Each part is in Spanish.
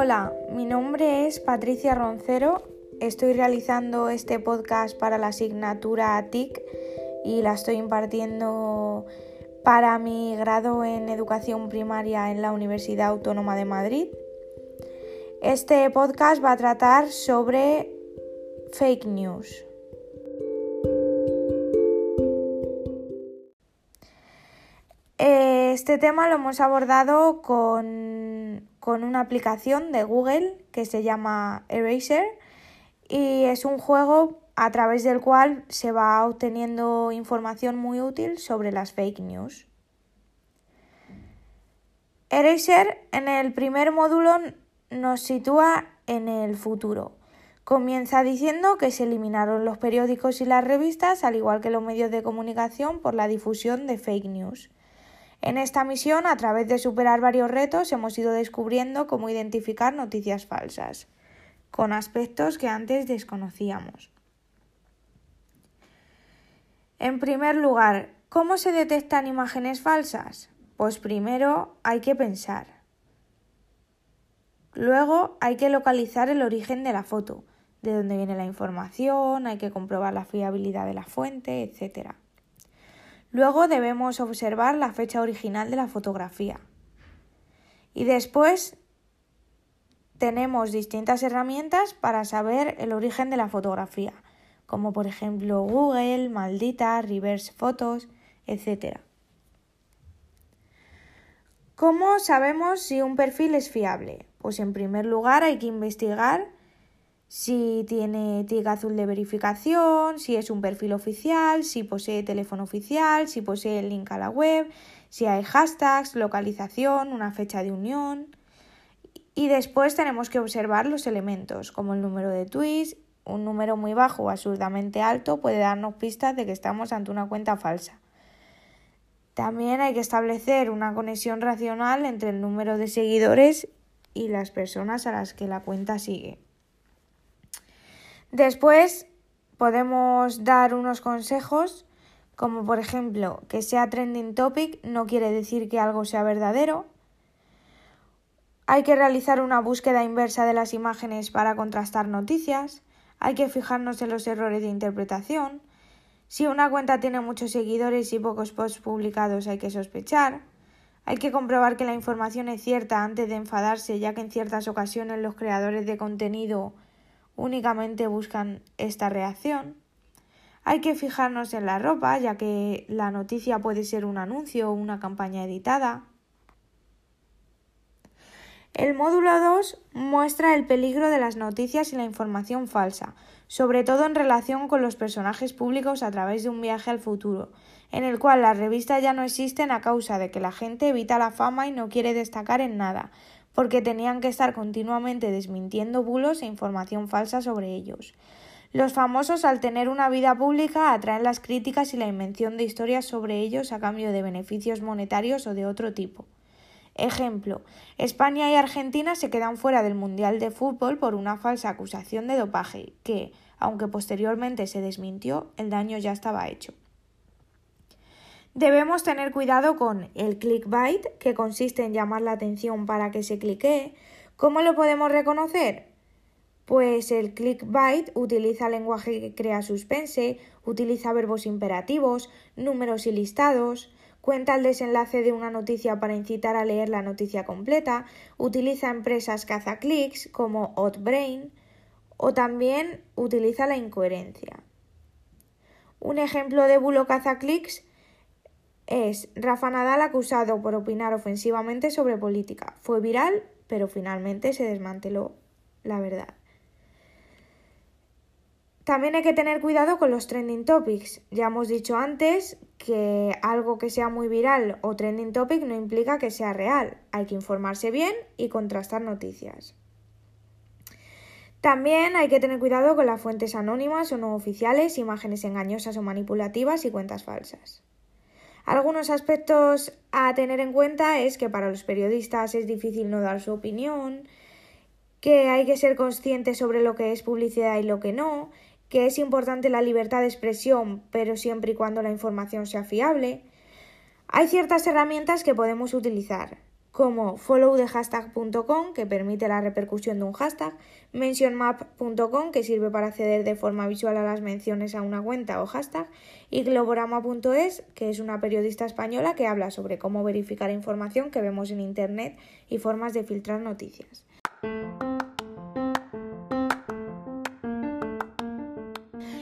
Hola, mi nombre es Patricia Roncero. Estoy realizando este podcast para la asignatura TIC y la estoy impartiendo para mi grado en educación primaria en la Universidad Autónoma de Madrid. Este podcast va a tratar sobre fake news. Este tema lo hemos abordado con, una aplicación de Google que se llama Eraser y es un juego a través del cual se va obteniendo información muy útil sobre las fake news. Eraser en el primer módulo nos sitúa en el futuro. Comienza diciendo que se eliminaron los periódicos y las revistas, al igual que los medios de comunicación, por la difusión de fake news. En esta misión, a través de superar varios retos, hemos ido descubriendo cómo identificar noticias falsas, con aspectos que antes desconocíamos. En primer lugar, ¿cómo se detectan imágenes falsas? Pues primero hay que pensar. Luego hay que localizar el origen de la foto, de dónde viene la información, hay que comprobar la fiabilidad de la fuente, etc. Luego debemos observar la fecha original de la fotografía. Y después tenemos distintas herramientas para saber el origen de la fotografía, como por ejemplo Google, Maldita, Reverse Photos, etc. ¿Cómo sabemos si un perfil es fiable? Pues en primer lugar hay que investigar si tiene TIC azul de verificación, si es un perfil oficial, si posee teléfono oficial, si posee el link a la web, si hay hashtags, localización, una fecha de unión. Y después tenemos que observar los elementos, como el número de tweets, un número muy bajo o absurdamente alto puede darnos pistas de que estamos ante una cuenta falsa. También hay que establecer una conexión racional entre el número de seguidores y las personas a las que la cuenta sigue. Después podemos dar unos consejos como por ejemplo que sea trending topic no quiere decir que algo sea verdadero. Hay que realizar una búsqueda inversa de las imágenes para contrastar noticias. Hay que fijarnos en los errores de interpretación. Si una cuenta tiene muchos seguidores y pocos posts publicados hay que sospechar. Hay que comprobar que la información es cierta antes de enfadarse, ya que en ciertas ocasiones los creadores de contenido únicamente buscan esta reacción. Hay que fijarnos en la ropa, ya que la noticia puede ser un anuncio o una campaña editada. El módulo 2 muestra el peligro de las noticias y la información falsa, sobre todo en relación con los personajes públicos a través de un viaje al futuro, en el cual las revistas ya no existen a causa de que la gente evita la fama y no quiere destacar en nada, porque tenían que estar continuamente desmintiendo bulos e información falsa sobre ellos. Los famosos, al tener una vida pública, atraen las críticas y la invención de historias sobre ellos a cambio de beneficios monetarios o de otro tipo. Ejemplo, España y Argentina se quedan fuera del Mundial de Fútbol por una falsa acusación de dopaje, que, aunque posteriormente se desmintió, el daño ya estaba hecho. Debemos tener cuidado con el clickbait, que consiste en llamar la atención para que se cliquee. ¿Cómo lo podemos reconocer? Pues el clickbait utiliza lenguaje que crea suspense, utiliza verbos imperativos, números y listados, cuenta el desenlace de una noticia para incitar a leer la noticia completa, utiliza empresas cazaclicks como Outbrain o también utiliza la incoherencia. Un ejemplo de bulo cazaclicks es Rafa Nadal acusado por opinar ofensivamente sobre política. Fue viral, pero finalmente se desmanteló la verdad. También hay que tener cuidado con los trending topics. Ya hemos dicho antes que algo que sea muy viral o trending topic no implica que sea real. Hay que informarse bien y contrastar noticias. También hay que tener cuidado con las fuentes anónimas o no oficiales, imágenes engañosas o manipulativas y cuentas falsas. Algunos aspectos a tener en cuenta es que para los periodistas es difícil no dar su opinión, que hay que ser consciente sobre lo que es publicidad y lo que no, que es importante la libertad de expresión, pero siempre y cuando la información sea fiable. Hay ciertas herramientas que podemos utilizar, como followthehashtag.com que permite la repercusión de un hashtag, mentionmap.com que sirve para acceder de forma visual a las menciones a una cuenta o hashtag y globograma.es que es una periodista española que habla sobre cómo verificar información que vemos en internet y formas de filtrar noticias.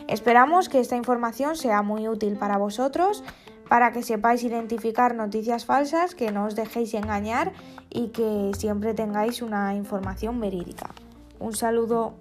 Esperamos que esta información sea muy útil para vosotros, para que sepáis identificar noticias falsas, que no os dejéis engañar y que siempre tengáis una información verídica. Un saludo.